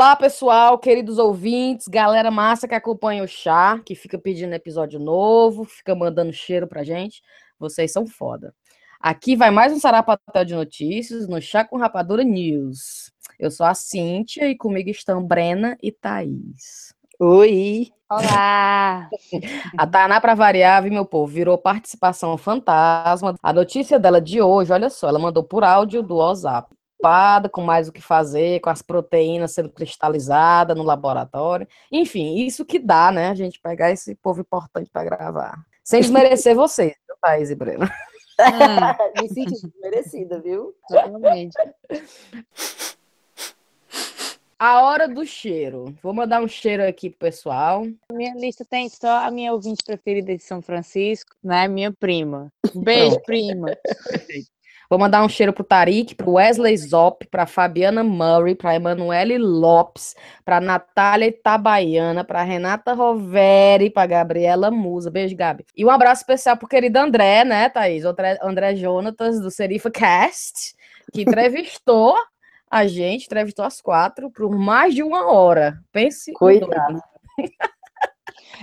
Olá, pessoal, queridos ouvintes, galera massa que acompanha o chá, que fica pedindo episódio novo, fica mandando cheiro pra gente. Vocês são foda. Aqui vai mais um sarapatel de notícias no Chá com Rapadura News. Eu sou a Cíntia e comigo estão Brena e Thaís. Oi! Olá! A Tainá, para variar, viu, meu povo, virou participação fantasma. A notícia dela de hoje, olha só, ela mandou por áudio do WhatsApp preocupada com mais o que fazer, com as proteínas sendo cristalizadas no laboratório. Enfim, isso que dá, né? A gente pegar esse povo importante para gravar. Sem desmerecer vocês, viu, Thaís e Breno? Hum. Me senti desmerecida, viu? Totalmente. A hora do cheiro. Vou mandar um cheiro aqui pro pessoal. Minha lista tem só a minha ouvinte preferida de São Francisco, né? Minha prima. Beijo, prima. Vou mandar um cheiro pro Tarik, pro Wesley Zop, pra Fabiana Murray, pra Emanuele Lopes, pra Natália Itabaiana, pra Renata Roveri, pra Gabriela Musa. Beijo, Gabi. E um abraço especial pro querido André, né, Thaís? André, André Jonatas, do Serifa Cast, que entrevistou a gente, entrevistou as quatro por mais de uma hora. Pense. Cuidado.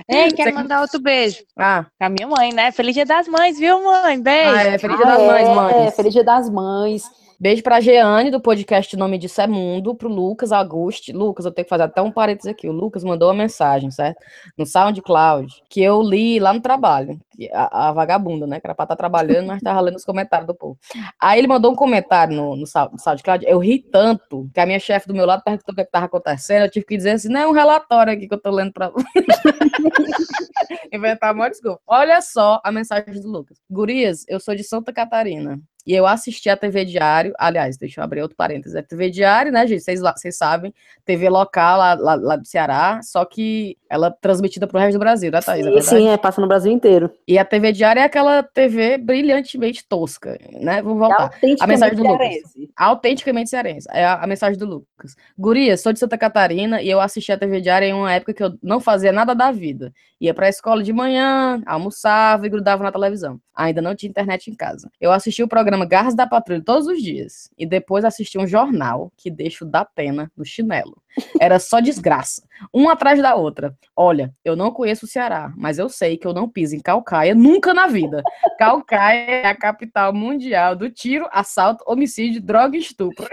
Ei, quero mandar outro beijo. Ah. Pra minha mãe, né? Feliz Dia das Mães, viu, mãe? Beijo. Ah, é, Feliz Dia das Mães, mães. É, Feliz Dia das Mães. Beijo pra Jeane, do podcast Nome Disso é Mundo, pro Lucas Auguste. Lucas, eu tenho que fazer até um parênteses aqui. O Lucas mandou uma mensagem, certo? No SoundCloud, que eu li lá no trabalho. A, a vagabunda, né? Que era pra estar tá trabalhando, mas tava lendo os comentários do povo. Aí ele mandou um comentário no, no, no SoundCloud. Eu ri tanto que a minha chefe do meu lado perguntou o que, é que tava acontecendo. Eu tive que dizer assim: não, é um relatório aqui que eu tô lendo pra. Inventar uma desculpa. Olha só a mensagem do Lucas. Gurias, eu sou de Santa Catarina. E eu assisti a TV Diário, aliás, deixa eu abrir outro parênteses, é TV Diário, né, gente? Vocês, vocês sabem, TV local lá, lá, lá, do Ceará, só que ela é transmitida para o resto do Brasil, né, Thaís? É sim, é, passa no Brasil inteiro. E a TV Diário é aquela TV brilhantemente tosca, né? Vamos voltar. É a mensagem do cearense. Lucas. Autenticamente cearense. É a, a, mensagem do Lucas. Guria, sou de Santa Catarina e eu assisti a TV Diário em uma época que eu não fazia nada da vida. Ia para a escola de manhã, almoçava e grudava na televisão. Ainda não tinha internet em casa. Eu assisti o programa Garras da Patrulha todos os dias. E depois assisti um jornal que deixa o da pena no chinelo. Era só desgraça. Uma atrás da outra. Olha, eu não conheço o Ceará, mas eu sei que eu não piso em Calcaia nunca na vida. Calcaia é a capital mundial do tiro, assalto, homicídio, droga e estupro.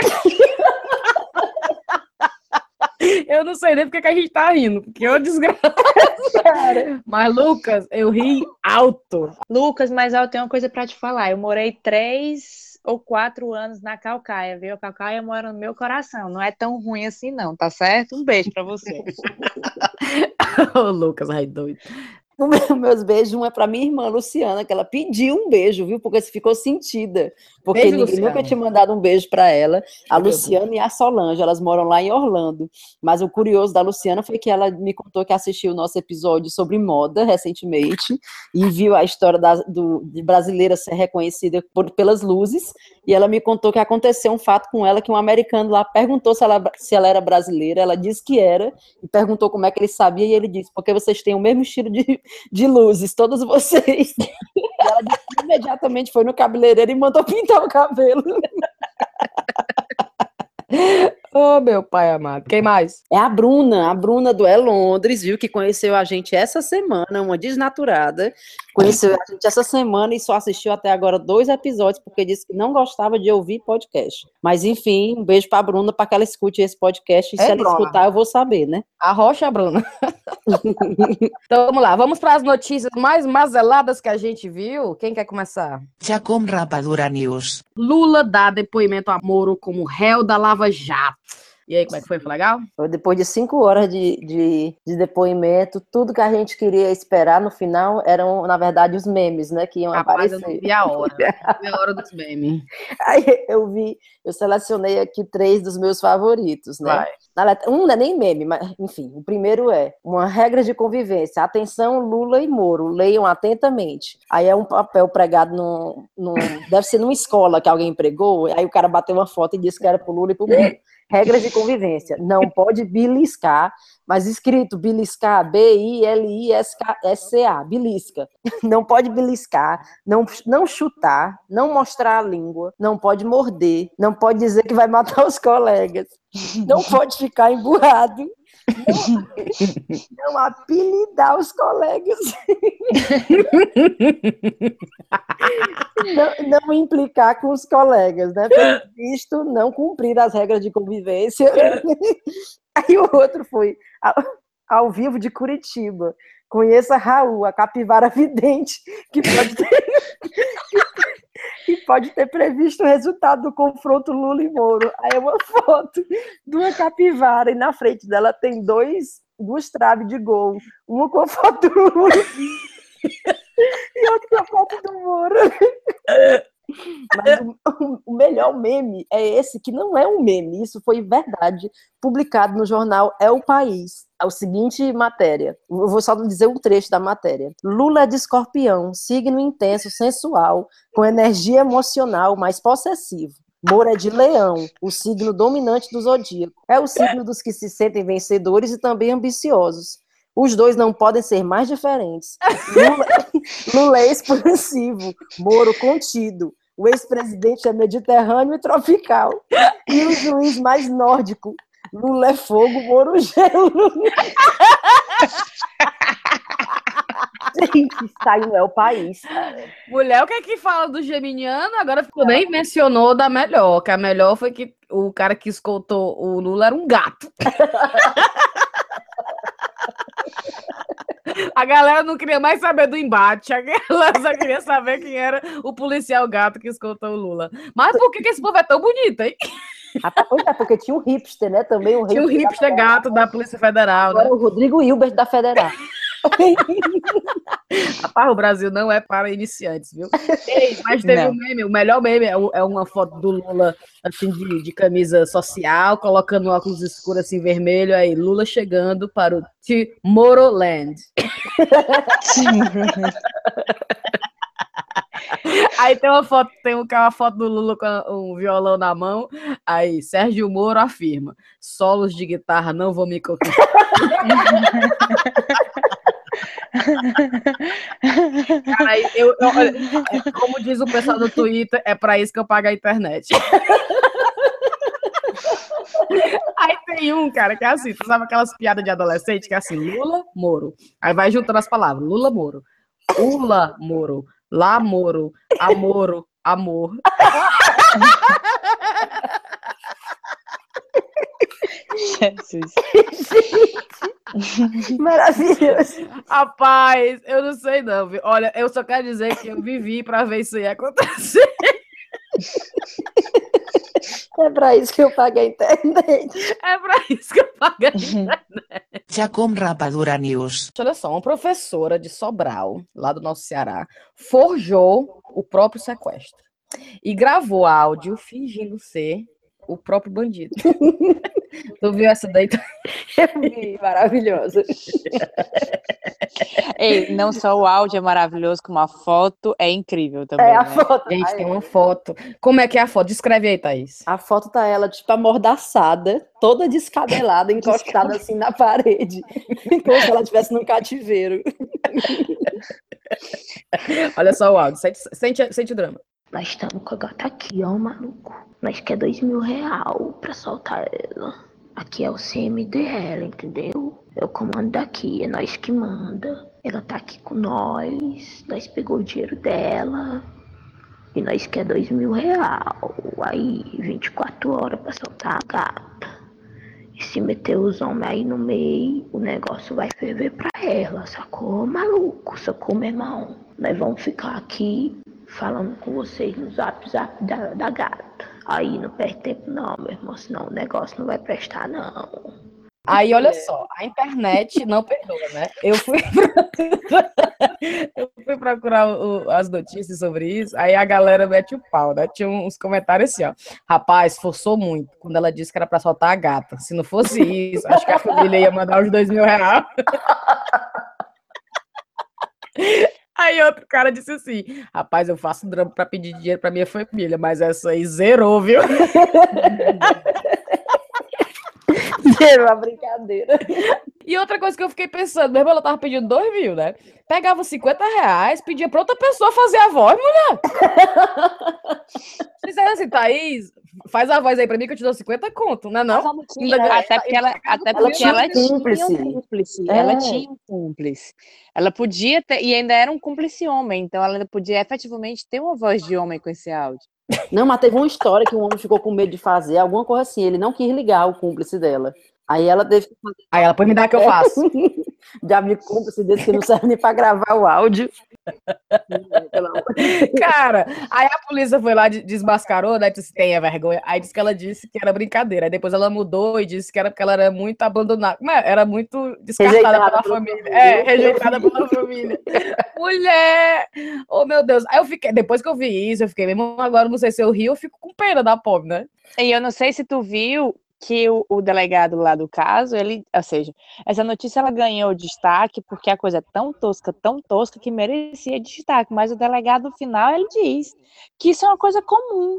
Eu não sei nem porque que a gente tá rindo, porque eu desgraça. Mas, Lucas, eu ri alto. Lucas, mas eu tenho uma coisa para te falar. Eu morei três ou quatro anos na Calcaia, viu? A Calcaia mora no meu coração. Não é tão ruim assim, não, tá certo? Um beijo para você. Ô, Lucas, ai doido. Meus beijos, um é para minha irmã Luciana, que ela pediu um beijo, viu? Porque se ficou sentida. Porque beijo, ninguém Luciana. nunca tinha mandado um beijo para ela. A Luciana e a Solange, elas moram lá em Orlando. Mas o curioso da Luciana foi que ela me contou que assistiu o nosso episódio sobre moda recentemente e viu a história da, do, de brasileira ser reconhecida por, pelas luzes. E ela me contou que aconteceu um fato com ela que um americano lá perguntou se ela, se ela era brasileira. Ela disse que era e perguntou como é que ele sabia. E ele disse: porque vocês têm o mesmo estilo de de luzes, todos vocês. Ela imediatamente foi no cabeleireiro e mandou pintar o cabelo. Oh, meu pai amado. Quem mais? É a Bruna, a Bruna do É Londres, viu? Que conheceu a gente essa semana, uma desnaturada. Conheceu a gente essa semana e só assistiu até agora dois episódios, porque disse que não gostava de ouvir podcast. Mas, enfim, um beijo pra Bruna para que ela escute esse podcast. E é, se ela Bruna. escutar, eu vou saber, né? A rocha, Bruna. então vamos lá, vamos para as notícias mais mazeladas que a gente viu. Quem quer começar? Já com Rapadura News. Lula dá depoimento a Moro como réu da Lava Jato. E aí, como é que foi? Foi legal? Depois de cinco horas de, de, de, depoimento, tudo que a gente queria esperar no final eram, na verdade, os memes, né? Que iam Rapaz, aparecer. Eu não vi a hora. Vi a hora dos memes. Aí eu vi, eu selecionei aqui três dos meus favoritos, né? Vai. Um não é nem meme, mas enfim, o primeiro é uma regra de convivência. Atenção, Lula e Moro, leiam atentamente. Aí é um papel pregado no, no deve ser numa escola que alguém pregou, aí o cara bateu uma foto e disse que era pro Lula e pro Moro. regras de convivência. Não pode beliscar, mas escrito beliscar, B-I-L-I-S-K-S-A, belisca. Não pode beliscar, não, não chutar, não mostrar a língua, não pode morder, não pode dizer que vai matar os colegas, não pode ficar emburrado, não, não apelidar os colegas. não, não, implicar com os colegas, né? Visto não cumprir as regras de convivência. Aí o outro foi ao, ao vivo de Curitiba. Conheça Raul, a capivara vidente, que pode ter, que pode ter previsto o resultado do confronto Lula e Moro. Aí é uma foto de uma capivara e na frente dela tem dois, duas traves de gol. Uma com a foto do Lula e outra com a foto do Moro. Mas o, o, melhor meme é esse, que não é um meme, isso foi verdade, publicado no jornal É o País. É o seguinte matéria, eu vou só dizer um trecho da matéria. Lula é de escorpião, signo intenso, sensual, com energia emocional, mais possessivo. Moro é de leão, o signo dominante do zodíaco. É o signo dos que se sentem vencedores e também ambiciosos. Os dois não podem ser mais diferentes. Lula, Lula é expansivo, Moro contido. O ex-presidente é mediterrâneo e tropical. E o juiz mais nórdico. Lula é fogo, Moro gelo. Gente, saiu é o país. Cara. Mulher, o que é que fala do geminiano? Agora ficou nem mencionou da melhor, que a melhor foi que o cara que escoltou o Lula era um gato. A galera não queria mais saber do embate, a galera só queria saber quem era o policial gato que escoltou o Lula. Mas por que, que esse povo é tão bonito, hein? Rapaz, pois é, porque tinha um hipster, né? Também um Tinha um hipster da gato da Polícia Federal. Agora né? o Rodrigo Hilbert da Federal. Rapaz, o Brasil não é para iniciantes, viu? Ei, mas teve não. um meme, o melhor meme é, é uma foto do Lula, assim, de, de camisa social, colocando um óculos escuros, assim, vermelho, aí Lula chegando para o Tomorrowland. Aí tem uma foto, tem uma foto do Lula com um violão na mão. Aí Sérgio Moro afirma: solos de guitarra não vão me conquistar. Cara, eu, eu, como diz o pessoal do Twitter, é para isso que eu pago a internet. Aí tem um, cara, que é assim, tu sabe aquelas piadas de adolescente que é assim, Lula, Moro. Aí vai juntando as palavras, Lula, Moro. Ula, Moro. Lá, Moro. Amoro, amor. Jesus. Maravilhoso. Rapaz, eu não sei não. Viu? Olha, eu só quero dizer que eu vivi para ver isso aí acontecer. É para isso que eu pago a internet. É para isso que eu pago a internet. Jacom Rapadura News. Olha só, uma professora de Sobral, lá do nosso Ceará, forjou o próprio sequestro e gravou áudio fingindo ser o próprio bandido. tu viu essa daí? Eu vi, maravilhoso. Ei, não só o áudio é maravilhoso, como a foto é incrível também. É, a né? foto. Gente, Ai, tem uma foto. Como é que é a foto? Descreve aí, Thaís. A foto tá ela, tipo, amordaçada, toda descabelada, encostada assim na parede. Como se ela estivesse num cativeiro. Olha só o áudio. Sente, sente, sente o drama. Nós estamos com a gata aqui, ó, maluco. Nós quer dois mil real pra soltar ela. Aqui é o CM dela, entendeu? O comando daqui, é nós que manda. Ela tá aqui com nós, nós pegou o dinheiro dela. E nós quer dois mil real. Aí, 24 horas pra soltar a gata. E se meter os homens aí no meio, o negócio vai ferver pra ela, sacou? Maluco, sacou, meu irmão? Nós vamos ficar aqui falando com vocês no zap zap da, da gata. Aí não perde tempo não, meu irmão, senão o negócio não vai prestar, não. Aí, olha só, a internet não perdoa, né? Eu fui, eu fui procurar o, as notícias sobre isso, aí a galera mete o pau, né? Tinha uns comentários assim, ó. Rapaz, forçou muito quando ela disse que era pra soltar a gata. Se não fosse isso, acho que a família ia mandar os dois mil reais. Aí outro cara disse assim: Rapaz, eu faço drama para pedir dinheiro para minha família, mas essa aí zerou, viu? Era uma brincadeira. E outra coisa que eu fiquei pensando, mesmo ela tava pedindo dois mil, né? Pegava 50 reais, pedia pra outra pessoa fazer a voz, mulher. Disseram assim, Thaís, faz a voz aí pra mim que eu te dou 50 conto, não é não? Tinha, até porque ela, até porque ela, ela tinha um cúmplice. É. Ela tinha um cúmplice. Ela podia ter, e ainda era um cúmplice homem, então ela podia efetivamente ter uma voz de homem com esse áudio. Não, mas teve uma história que um homem ficou com medo de fazer, alguma coisa assim, ele não quis ligar o cúmplice dela. Aí ela teve que fazer. Aí ela, pode me dar que eu faço. Já me cúmplice desse que não serve nem para gravar o áudio. Cara, aí a polícia foi lá, desmascarou, né? Disse, tenha vergonha. Aí disse que ela disse que era brincadeira. Aí depois ela mudou e disse que era porque ela era muito abandonada. Era muito descartada rejeitada pela família. família. É, rejeitada pela família. Mulher! Oh, meu Deus. Aí eu fiquei, depois que eu vi isso, eu fiquei mesmo agora, não sei se eu rio, eu fico com pena da pobre, né? E eu não sei se tu viu que o, o, delegado lá do caso, ele, ou seja, essa notícia ela ganhou destaque porque a coisa é tão tosca, tão tosca que merecia destaque, mas o delegado final ele diz que isso é uma coisa comum,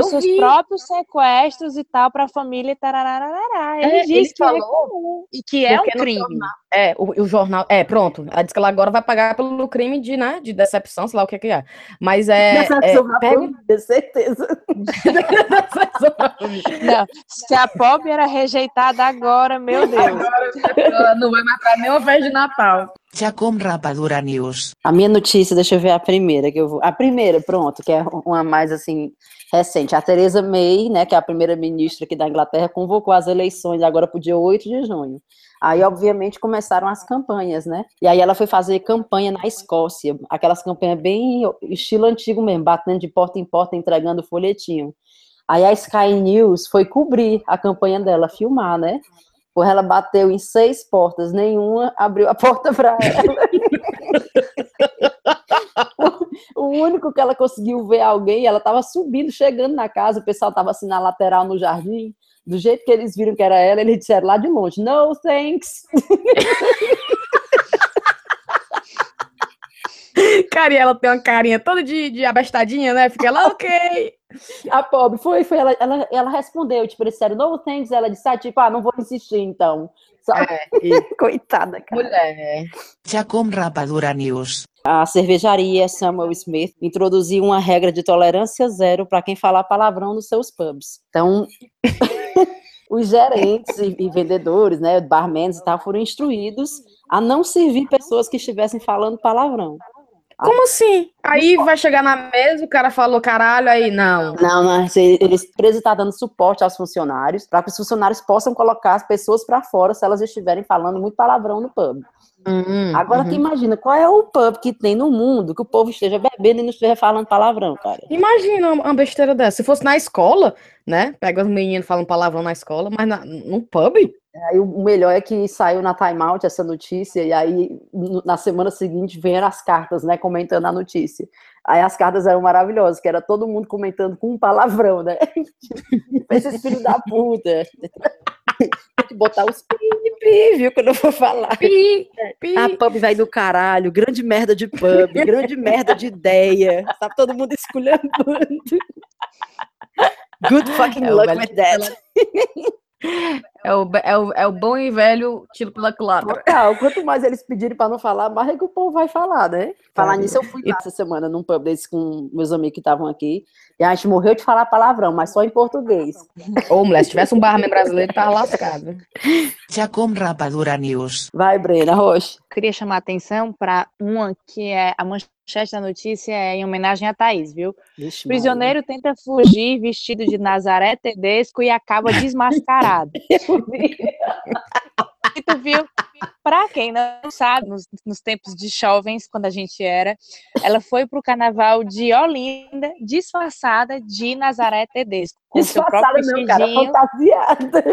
os seus vi. próprios sequestros e tal para a família. Tarararará. Ele é, diz que é falou, é comum e que é um crime. Jornal, é, o, o, jornal. É, pronto. Ela diz que ela agora vai pagar pelo crime de, né, de decepção, sei lá o que, que é. Mas é. Decepção é, pega... certeza. não, se a pobre era rejeitada agora, meu Deus. Agora, não vai matar nem uma festa de Natal. Chacom Rapadura News. A minha notícia, deixa eu ver a primeira que eu vou. A primeira, pronto, que é uma mais assim recente. A Theresa May, né, que é a primeira ministra aqui da Inglaterra, convocou as eleições agora para o dia 8 de junho. Aí, obviamente, começaram as campanhas, né? E aí ela foi fazer campanha na Escócia, aquelas campanhas bem estilo antigo mesmo, batendo de porta em porta, entregando folhetinho. Aí a Sky News foi cobrir a campanha dela, filmar, né? Porra, ela bateu em seis portas, nenhuma abriu a porta para ela. o único que ela conseguiu ver alguém, ela estava subindo, chegando na casa, o pessoal estava assim na lateral no jardim. Do jeito que eles viram que era ela, eles disseram lá de longe: No, thanks. Cara, e ela tem uma carinha toda de, de abestadinha, né? Fica lá, ok. A pobre foi, foi ela, ela, ela respondeu, tipo, eles disseram, no thanks, ela disse, ah, tipo, ah, não vou insistir, então. É, e... Coitada, cara. Mulher. com Rapadura News. A cervejaria Samuel Smith introduziu uma regra de tolerância zero para quem falar palavrão nos seus pubs. Então, os gerentes e, e vendedores, né, barmans e tal, foram instruídos a não servir pessoas que estivessem falando palavrão. Como assim? Aí vai chegar na mesa, o cara falou caralho, aí não. Não, não eles preso está dando suporte aos funcionários para que os funcionários possam colocar as pessoas para fora se elas estiverem falando muito palavrão no pub. Uhum, Agora, uhum. tu imagina, qual é o pub que tem no mundo que o povo esteja bebendo e não esteja falando palavrão, cara? Imagina uma besteira dessa. Se fosse na escola, né? Pega os meninos falando palavrão na escola, mas na, no pub? Aí o melhor é que saiu na Time Out essa notícia, e aí na semana seguinte vieram as cartas, né, comentando a notícia. Aí as cartas eram maravilhosas, que era todo mundo comentando com um palavrão, né? Esses filhos da puta. Tem que botar os pi, pi, viu, quando eu for falar. Pi, pi. A pub vai do caralho, grande merda de pub, grande merda de ideia. Tá todo mundo esculhambando. Good fucking é, luck with that. É o, é, o, é o bom e velho tiro pela culatra. Total. Quanto mais eles pedirem para não falar, mais é que o povo vai falar, né? Falar nisso, eu fui essa semana num pub desse com meus amigos que estavam aqui. E a gente morreu de falar palavrão, mas só em português. Ô, mulher, se tivesse um barman brasileiro, tava lascado. Já com rapadura news. Vai, Brena, Rocha. Queria chamar a atenção para uma que é a manchete da notícia é em homenagem a Thaís, viu? Vixe, Prisioneiro mano. tenta fugir vestido de Nazaré Tedesco e acaba desmascarado. e tu viu? Para quem não sabe, nos, nos, tempos de jovens, quando a gente era, ela foi para o carnaval de Olinda, disfarçada de Nazaré Tedesco. Com disfarçada seu próprio não, cara, fantasiada.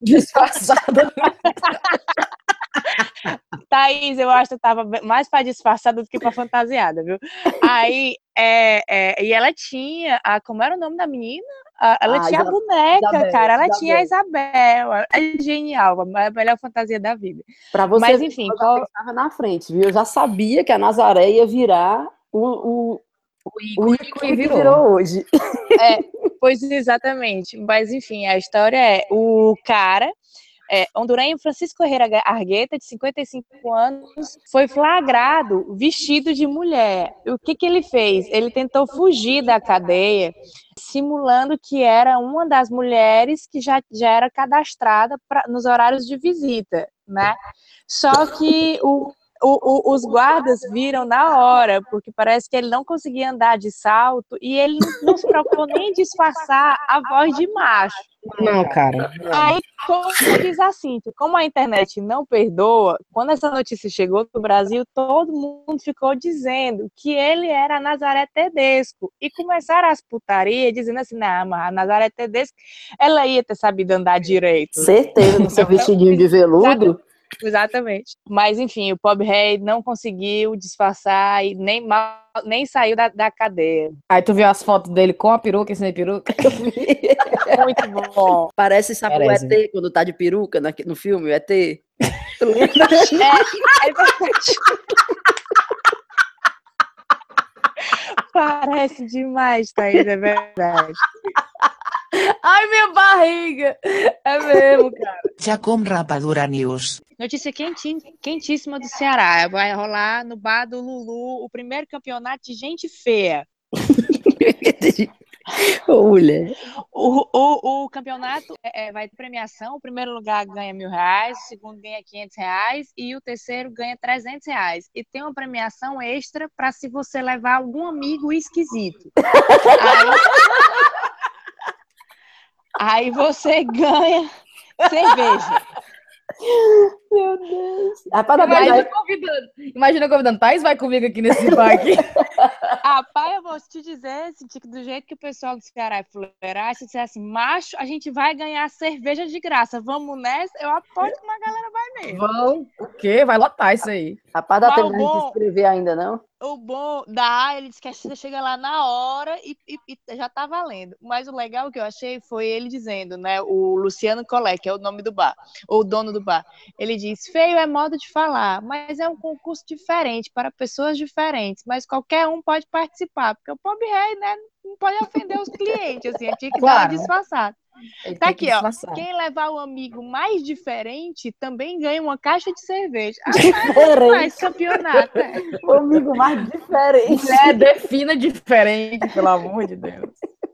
Disfarçada. Thaís, eu acho que tava mais para disfarçada do que para fantasiada, viu? Aí, é, é, e ela tinha, a, como era o nome da menina? A, ela ah, tinha Isabel, a boneca, Isabel, cara, ela Isabel. tinha a Isabel, é genial, a melhor fantasia da vida. Para você, Mas, enfim, eu qual... estava na frente, viu? Eu já sabia que a Nazaré ia virar o, o, o ícone, o ícone que virou. virou hoje. É, Pois exatamente. Mas enfim, a história é o cara é, hondurenho Francisco Herrera Argueta, de 55 anos, foi flagrado vestido de mulher. O que, que ele fez? Ele tentou fugir da cadeia, simulando que era uma das mulheres que já, já era cadastrada pra, nos horários de visita, né? Só que o o, o, os guardas viram na hora, porque parece que ele não conseguia andar de salto e ele não se preocupou nem em disfarçar a voz de macho. Não, cara. Aí, como diz assim, como a internet não perdoa, quando essa notícia chegou no Brasil, todo mundo ficou dizendo que ele era Nazaré Tedesco. E começaram as putarias, dizendo assim, não, mas a Nazaré Tedesco, ela ia ter sabido andar direito. Certeza, no seu vestidinho de veludo. Exatamente. Mas, enfim, o pobre rei não conseguiu disfarçar e nem, mal, nem saiu da, da cadeia. Aí tu viu as fotos dele com a peruca e sem peruca? Eu vi. Muito bom. Parece, sabe, Parece. o ET, quando tá de peruca no, no filme, o ET. Tu lembra? É, é verdade. Parece demais, Thaís, é verdade. Ai, minha barriga! É mesmo, cara. Jacom Rapadura News. Notícia quentíssima do Ceará. Vai rolar no bar do Lulu o primeiro campeonato de gente feia. Mulher. O, o, o campeonato é, é, vai ter premiação. O primeiro lugar ganha mil reais, o segundo ganha 500 reais e o terceiro ganha 300 reais. E tem uma premiação extra para se você levar algum amigo esquisito. Aí, aí você ganha cerveja. Meu Deus. Rapaz, imagina, convidando, imagina convidando. Thais vai comigo aqui nesse parque. Rapaz, eu vou te dizer, assim, do jeito que o pessoal do Ceará é fuleiragem, se disser assim, macho, a gente vai ganhar cerveja de graça. Vamos nessa? Eu aposto que uma galera vai mesmo. Vão. O quê? Vai lotar isso aí. Rapaz, dá tempo de se inscrever ainda, não? o bom da ele disse que a gente chega lá na hora e, e, e, já tá valendo. Mas o legal que eu achei foi ele dizendo, né? O Luciano Colé, que é o nome do bar, ou o dono do bar. Ele diz: feio é modo de falar, mas é um concurso diferente para pessoas diferentes, mas qualquer um pode participar, porque o pobre rei, né? Não pode ofender os clientes, assim, tinha que claro. dar uma disfarçada. Ele tá aqui, ó. Quem levar o amigo mais diferente também ganha uma caixa de cerveja. Ah, mais campeonato. É. O amigo mais diferente. É, defina diferente, pelo amor de Deus.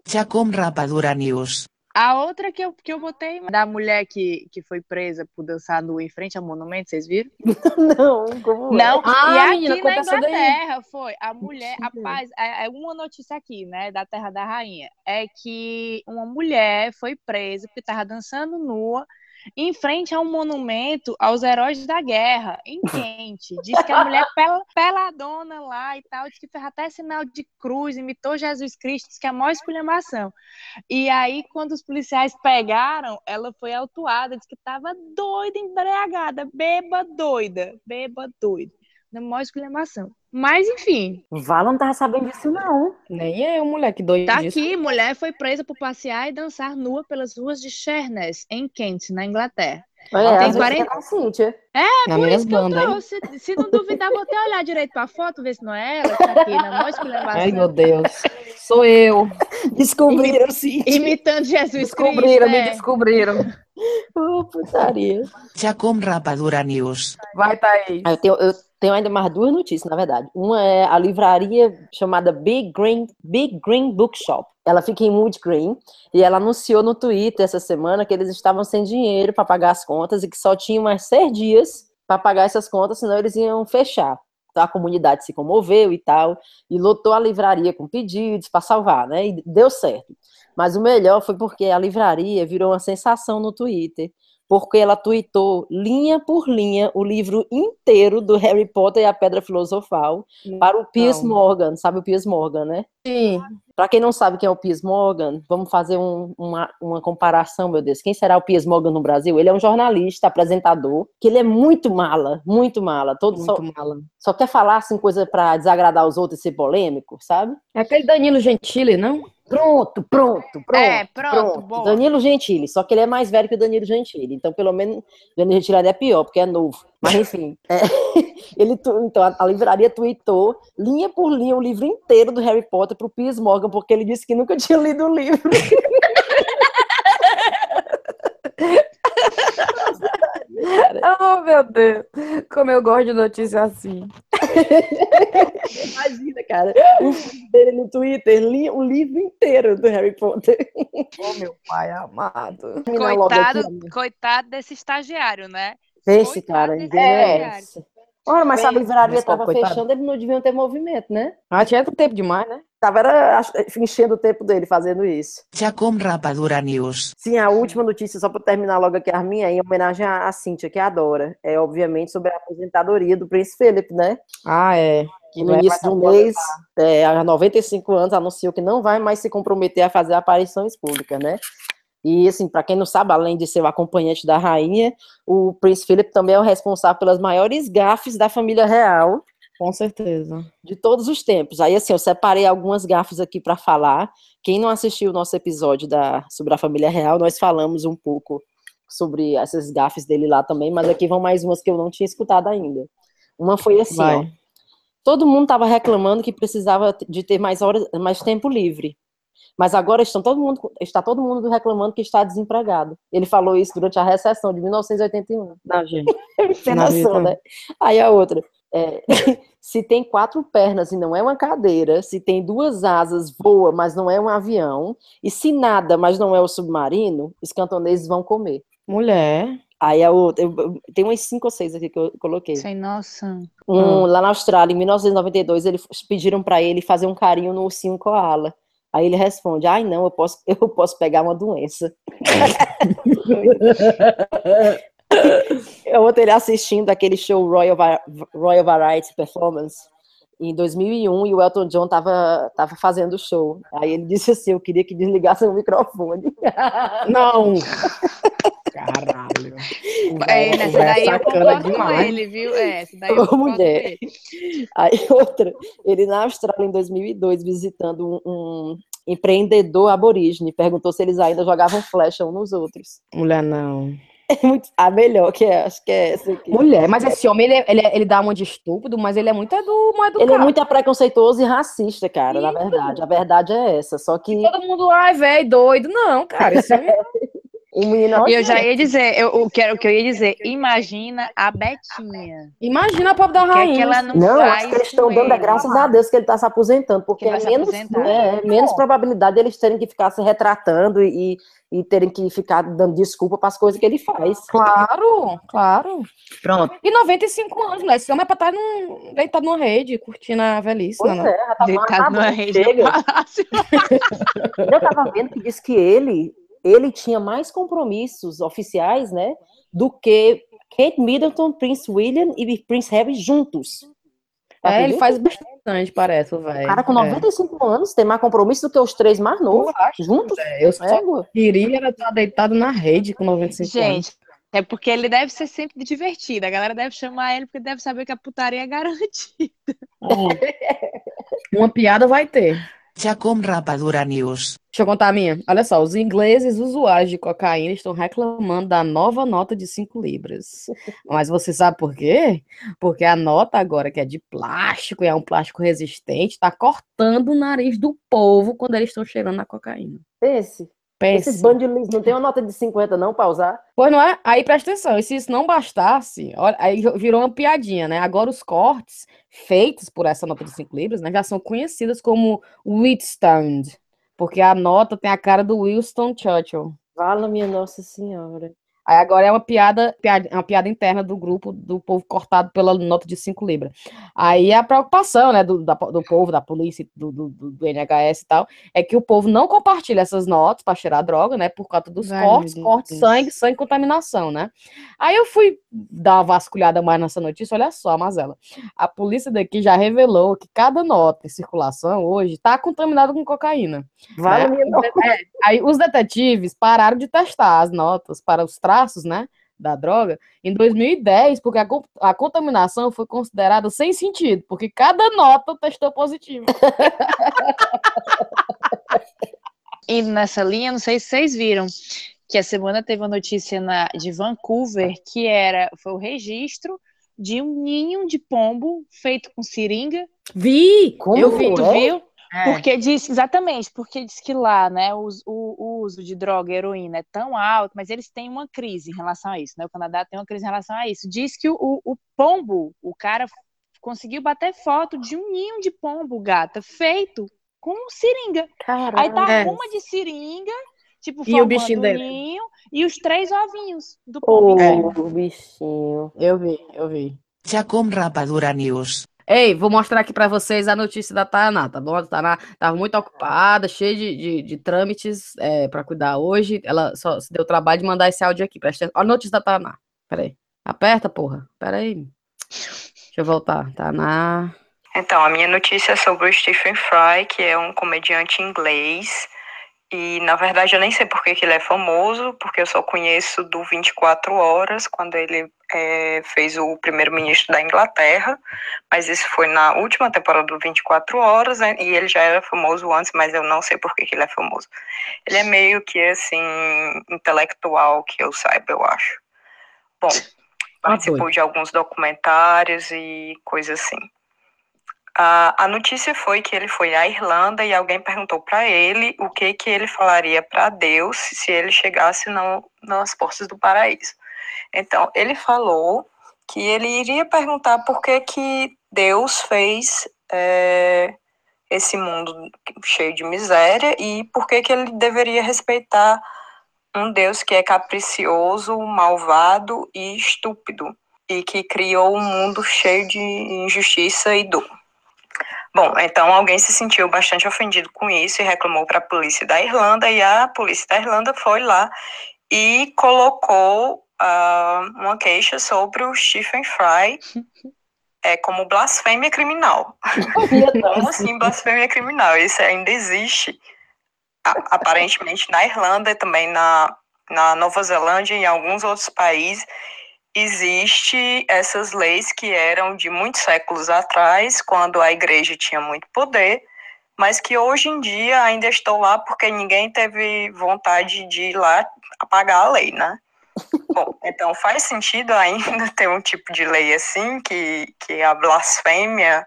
Chacom Rapadura News. A outra que eu, que eu botei, da mulher que, que foi presa por dançar nu em frente ao monumento, vocês viram? Não, como é? Não, ah, e aqui menina, na Inglaterra foi, a mulher, a paz, é, é uma notícia aqui, né, da Terra da Rainha, é que uma mulher foi presa porque estava dançando nua em frente a um monumento aos heróis da guerra, em quente. Diz que a mulher pel, peladona lá e tal, diz que fez até sinal de cruz, imitou Jesus Cristo, diz que é a maior esculhambação. E aí, quando os policiais pegaram, ela foi autuada, diz que estava doida, embriagada, beba doida, beba doida. Na maior esculhambação. Mas, enfim. Vala não tava sabendo disso, não. Nem eu, moleque doido Tá disso. aqui, mulher foi presa por passear e dançar nua pelas ruas de Sheerness, em Kent, na Inglaterra. É, tem 40... É, é na por isso que eu tô. Se, se, não duvidar, vou até olhar direito pra foto, ver se não é ela. Tá aqui, na maior Ai, meu Deus. Sou eu. Descobriram, sim. Imitando Jesus descobriram, Cristo. Descobriram, me é. descobriram. Oh, putaria. Chacom Rapadura News. Vai, Thaís. Ah, eu tenho, eu tenho ainda mais duas notícias, na verdade. Uma é a livraria chamada Big Green, Big Green Bookshop. Ela fica em Wood Green e ela anunciou no Twitter essa semana que eles estavam sem dinheiro para pagar as contas e que só tinham mais seis dias para pagar essas contas, senão eles iam fechar. Então a comunidade se comoveu e tal, e lotou a livraria com pedidos para salvar, né? E deu certo. Mas o melhor foi porque a livraria virou uma sensação no Twitter porque ela tweetou linha por linha o livro inteiro do Harry Potter e a Pedra Filosofal para o Piers Morgan, sabe o Piers Morgan, né? Sim. Para quem não sabe quem é o Piers Morgan, vamos fazer um, uma, uma comparação, meu Deus. Quem será o Piers Morgan no Brasil? Ele é um jornalista, apresentador, que ele é muito mala, muito mala. Todo muito só, mala. Só quer falar assim coisa para desagradar os outros e ser polêmico, sabe? É aquele Danilo Gentili, não? Pronto, pronto, pronto. É, pronto, pronto. Danilo Gentili, só que ele é mais velho que o Danilo Gentili. Então, pelo menos, o Danilo Gentili é pior, porque é novo. Mas, enfim. É, ele, então, a, a, livraria tweetou linha por linha o livro inteiro do Harry Potter pro Piers Morgan, porque ele disse que nunca tinha lido o livro. oh, meu Deus. Como eu gosto de notícia assim. Imagina, cara. O filho dele no Twitter li o livro inteiro do Harry Potter. Oh, meu pai amado. Coitado, coitado desse estagiário, né? Esse cara, é. Olha, mas se a livraria estava fechando, eles não deviam ter movimento, né? Ah, tinha tempo demais, né? Tava era, enchendo o tempo dele fazendo isso. Já com Rapadura News. Sim, a última notícia, só para terminar logo aqui, a minha, em homenagem à, Cíntia, que adora. É, obviamente, sobre a aposentadoria do Príncipe Philip, né? Ah, é. Que no início do mês, é, há 95 anos, anunciou que não vai mais se comprometer a fazer aparições públicas, né? E, assim, para quem não sabe, além de ser o acompanhante da rainha, o Príncipe Philip também é o responsável pelas maiores gafes da família real. Com certeza. De todos os tempos. Aí, assim, eu separei algumas gafes aqui para falar. Quem não assistiu o nosso episódio da, sobre a família real, nós falamos um pouco sobre essas gafes dele lá também, mas aqui vão mais umas que eu não tinha escutado ainda. Uma foi assim, ó. Todo mundo estava reclamando que precisava de ter mais horas, mais tempo livre. Mas agora estão todo mundo, está todo mundo reclamando que está desempregado. Ele falou isso durante a recessão de 1981. Não, gente. Tem noção, né? Aí a outra. É, se tem quatro pernas e não é uma cadeira, se tem duas asas, voa, mas não é um avião, e se nada, mas não é o submarino, os cantoneses vão comer. Mulher. Aí a outra, eu, tem umas cinco ou seis aqui que eu coloquei. Sem nossa. Um, hum. Lá na Austrália, em 1992, eles pediram para ele fazer um carinho no ursinho koala. Aí ele responde: ai, não, eu posso, eu posso pegar uma doença. eu botei ele assistindo aquele show Royal, Royal Variety Performance em 2001 e o Elton John tava, tava fazendo o show. Aí ele disse assim: Eu queria que desligasse o microfone. Não! Caralho. É, nessa daí eu concordo demais. com ele, viu? É, essa daí eu mulher. Aí outra, ele na Austrália em 2002 visitando um, um empreendedor aborígene, perguntou se eles ainda jogavam flecha uns nos outros. Mulher não. É muito, a melhor que é, acho que é essa aqui. Mulher, mas esse homem, ele, ele, ele dá uma de estúpido, mas ele é muito edu, educado. Ele é muito preconceituoso e racista, cara, Isso. na verdade. A verdade é essa, só que... Todo mundo, ai, velho, doido. Não, cara, esse homem... O menino... E eu já ia dizer, eu, eu quero que eu ia dizer, imagina a Betinha. Imagina a pobre da rainha. Que, é que ela não, não acho que eles estão dando é graças a Deus que ele está se aposentando, porque é menos, é, menos probabilidade eles terem que ficar se retratando e, e terem que ficar dando desculpa para as coisas que ele faz. Claro, claro. Pronto. E 95 anos, né? Esse homem é para estar tá num, deitado numa rede, curtindo a velhice. Pois não, é, já tá deitado numa rede. eu estava vendo que diz que ele ele tinha mais compromissos oficiais, né, do que Kate Middleton, Prince William e Prince Harry juntos. Tá é, ele faz bastante, parece, velho. Cara, com 95 é. anos, tem mais compromisso do que os três mais novos, juntos. É, eu só é. queria estar deitado na rede com 95 Gente, anos. Gente, é porque ele deve ser sempre divertido. A galera deve chamar ele porque deve saber que a putaria é garantida. Uma piada vai ter. Chacom Rapadura News. Deixa eu contar a minha. Olha só, os ingleses usuários de cocaína estão reclamando da nova nota de 5 libras. Mas você sabe por quê? Porque a nota agora, que é de plástico e é um plástico resistente, está cortando o nariz do povo quando eles estão cheirando a cocaína. Esse. Pense. Esses bandidos não tem uma nota de 50 não para usar? Pois não é? Aí presta atenção, e se isso não bastasse, olha, aí virou uma piadinha, né? Agora os cortes feitos por essa nota de 5 libras, né, já são conhecidas como Wheatstand, porque a nota tem a cara do Winston Churchill. Fala, minha Nossa Senhora. Aí agora é uma piada, piada, é uma piada interna do grupo do povo cortado pela nota de 5 libras. Aí a preocupação, né, do, da, do povo, da polícia, do, do, do, NHS e tal, é que o povo não compartilha essas notas para cheirar droga, né, por causa dos Vai, cortes, cortes, sangue, sangue, contaminação, né. Aí eu fui dar uma vasculhada mais nessa notícia, olha só, Mazela. A polícia daqui já revelou que cada nota em circulação hoje está contaminada com cocaína. Vale né? é, aí os detetives pararam de testar as notas para os traços, né, da droga, em 2010, porque a, a contaminação foi considerada sem sentido, porque cada nota testou positivo. indo nessa linha, não sei se vocês viram, que a semana teve uma notícia na, de Vancouver que era foi o registro de um ninho de pombo feito com seringa. Vi! Como eu vi, tu viu? É. Porque diz, exatamente, porque diz que lá, né, o, o, o, uso de droga, heroína é tão alto, mas eles têm uma crise em relação a isso, né? O Canadá tem uma crise em relação a isso. Diz que o, o pombo, o cara conseguiu bater foto de um ninho de pombo, gata, feito com seringa. Caramba. Aí tá é. uma de seringa, tipo, e o bichinho dele. ninho, e os três ovinhos do pombo. Oh, o bichinho. Eu vi, eu vi. Já com Rapadura News. Ei, vou mostrar aqui para vocês a notícia da Taná, tá bom? A Taná estava muito ocupada, cheia de, de, de trâmites é, para cuidar hoje. Ela só se deu trabalho de mandar esse áudio aqui. Presta Olha a notícia da Taná. Peraí. Aperta, porra. Peraí. Deixa eu voltar. Taná. Então, a minha notícia é sobre o Stephen Fry, que é um comediante inglês e, na verdade, eu nem sei por que, que ele é famoso, porque eu só conheço do 24 Horas, quando ele é, fez o primeiro-ministro da Inglaterra, mas isso foi na última temporada do 24 Horas, né, e ele já era famoso antes, mas eu não sei por que, que ele é famoso. Ele é meio que, assim, intelectual, que eu saiba, eu acho. Bom, ah, participou de alguns documentários e coisas assim. A, a notícia foi que ele foi à Irlanda e alguém perguntou para ele o que que ele falaria para Deus se ele chegasse no, nas portas do paraíso. Então, ele falou que ele iria perguntar por que que Deus fez é, esse mundo cheio de miséria e por que que ele deveria respeitar um Deus que é capricioso, malvado e estúpido e que criou um mundo cheio de injustiça e dor. Bom, então alguém se sentiu bastante ofendido com isso e reclamou para a polícia da Irlanda, e a polícia da Irlanda foi lá e colocou uh, uma queixa sobre o Stephen Fry é, como blasfêmia criminal. como assim blasfêmia criminal? Isso ainda existe, aparentemente, na Irlanda e também na, na Nova Zelândia e em alguns outros países existe essas leis que eram de muitos séculos atrás, quando a igreja tinha muito poder, mas que hoje em dia ainda estão lá porque ninguém teve vontade de ir lá apagar a lei, né? Bom, então faz sentido ainda ter um tipo de lei assim, que, que a blasfêmia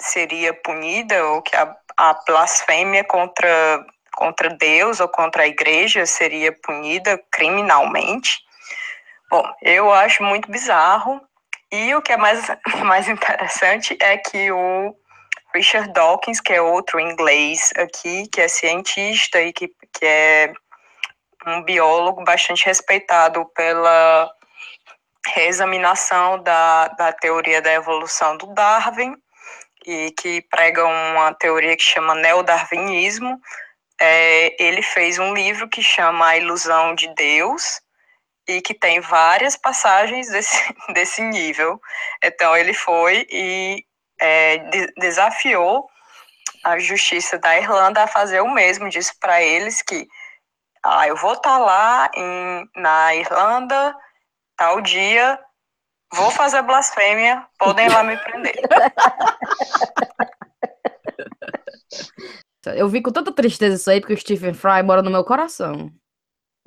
seria punida, ou que a, a blasfêmia contra, contra Deus ou contra a igreja seria punida criminalmente. Bom, eu acho muito bizarro. E o que é mais, mais interessante é que o Richard Dawkins, que é outro inglês aqui, que é cientista e que, que é um biólogo bastante respeitado pela reexaminação da, da teoria da evolução do Darwin, e que prega uma teoria que chama neodarwinismo. É, ele fez um livro que chama A Ilusão de Deus, e que tem várias passagens desse, desse nível. Então, ele foi e é, de, desafiou a justiça da Irlanda a fazer o mesmo, disse para eles que ah, eu vou estar tá lá em, na Irlanda tal dia, vou fazer blasfêmia, podem lá me prender. Eu vi com tanta tristeza isso aí, porque o Stephen Fry mora no meu coração.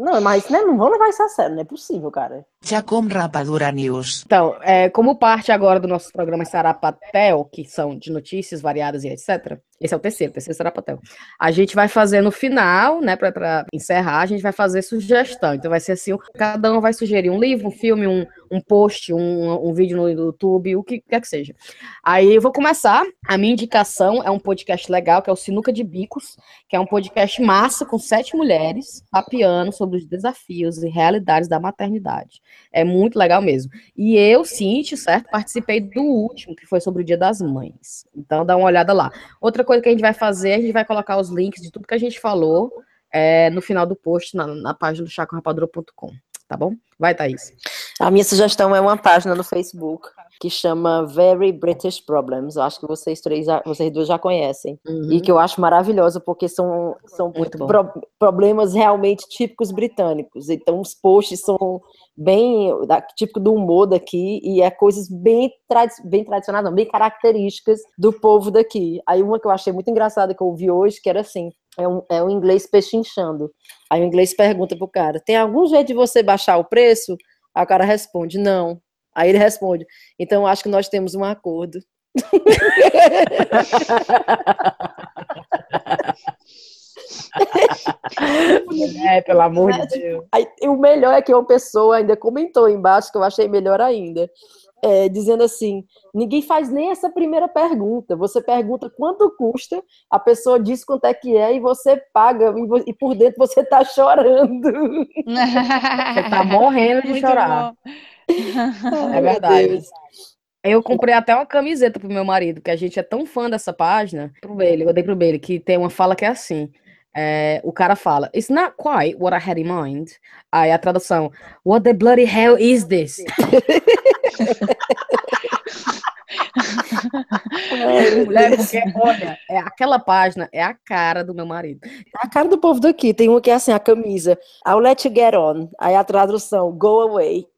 Não, mas né, não vão levar isso a sério, não é possível, cara. Já com Rapadura News. Então, é, como parte agora do nosso programa Sarapatel, que são de notícias variadas e etc., esse é o terceiro, o terceiro Sarapatel. A gente vai fazer no final, né, para encerrar, a gente vai fazer sugestão. Então vai ser assim, cada um vai sugerir um livro, um filme, um, um post, um, um vídeo no YouTube, o que quer que seja. Aí eu vou começar. A minha indicação é um podcast legal, que é o Sinuca de Bicos, que é um podcast massa com sete mulheres, papiando sobre os desafios e realidades da maternidade. É muito legal mesmo. E eu, Cinti, certo, participei do último, que foi sobre o Dia das Mães. Então dá uma olhada lá. Outra coisa que a gente vai fazer, a gente vai colocar os links de tudo que a gente falou é, no final do post, na, na página do chacorapadura.com, tá bom? Vai, Thaís. A minha sugestão é uma página no Facebook que chama Very British Problems. Eu acho que vocês três, já, vocês dois já conhecem. Uhum. E que eu acho maravilhosa, porque são, são pro, problemas realmente típicos britânicos. Então, os posts são bem da, típico do humor daqui e é coisas bem, tradi bem tradicionais, não, bem características do povo daqui. Aí uma que eu achei muito engraçada que eu ouvi hoje, que era assim, É um, é um inglês pechinchando. Aí o inglês pergunta pro cara: tem algum jeito de você baixar o preço? Aí o cara responde: não. Aí ele responde: então acho que nós temos um acordo. é, pelo amor de Deus. Aí, o melhor é que uma pessoa ainda comentou embaixo, que eu achei melhor ainda é, dizendo assim: ninguém faz nem essa primeira pergunta. Você pergunta quanto custa, a pessoa diz quanto é que é e você paga, e, e por dentro você está chorando. Você está morrendo de Muito chorar. Ai, é verdade. Eu comprei até uma camiseta pro meu marido, que a gente é tão fã dessa página. Pro Bailey, eu dei pro Bailey, que tem uma fala que é assim. É, o cara fala, It's not quite what I had in mind. Aí a tradução, What the bloody hell is this? Mulher, porque, olha, é, aquela página é a cara do meu marido. É a cara do povo daqui. Tem uma que é assim, a camisa. I'll let you get on. Aí a tradução, go away.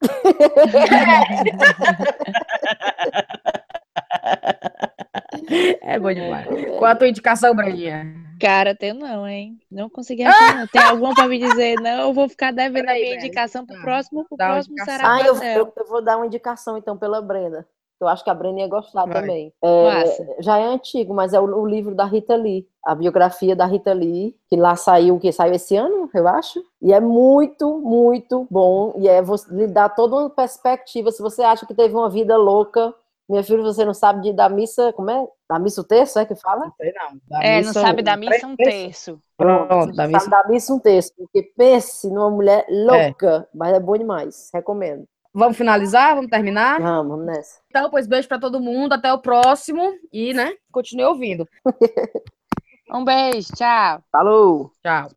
É bom demais. Qual a tua indicação, Braninha? Cara, tenho não, hein? Não consegui achar. Não. Tem alguma para me dizer? Não, eu vou ficar devendo a minha indicação pro próximo, pro próximo Sarah Ah, eu, eu, eu, vou dar uma indicação então pela Brenda. Eu acho que a Brenda ia gostar Vai. também. É, já é antigo, mas é o, o, livro da Rita Lee, a biografia da Rita Lee, que lá saiu, que saiu esse ano, eu acho. E é muito, muito bom. E é você, lhe dá toda uma perspectiva. Se você acha que teve uma vida louca, minha filha, você não sabe de, da missa, como é? Da missa o terço, é que fala? Não sei não. Da é, missa, não sabe da missa um terço. Pronto, da missa... da missa um terço, porque pense numa mulher louca, é. mas é bom demais, recomendo. Vamos finalizar? Vamos terminar? Vamos, vamos nessa. Então, pois beijo para todo mundo, até o próximo e, né, continue ouvindo. um beijo, tchau. Falou. Tchau.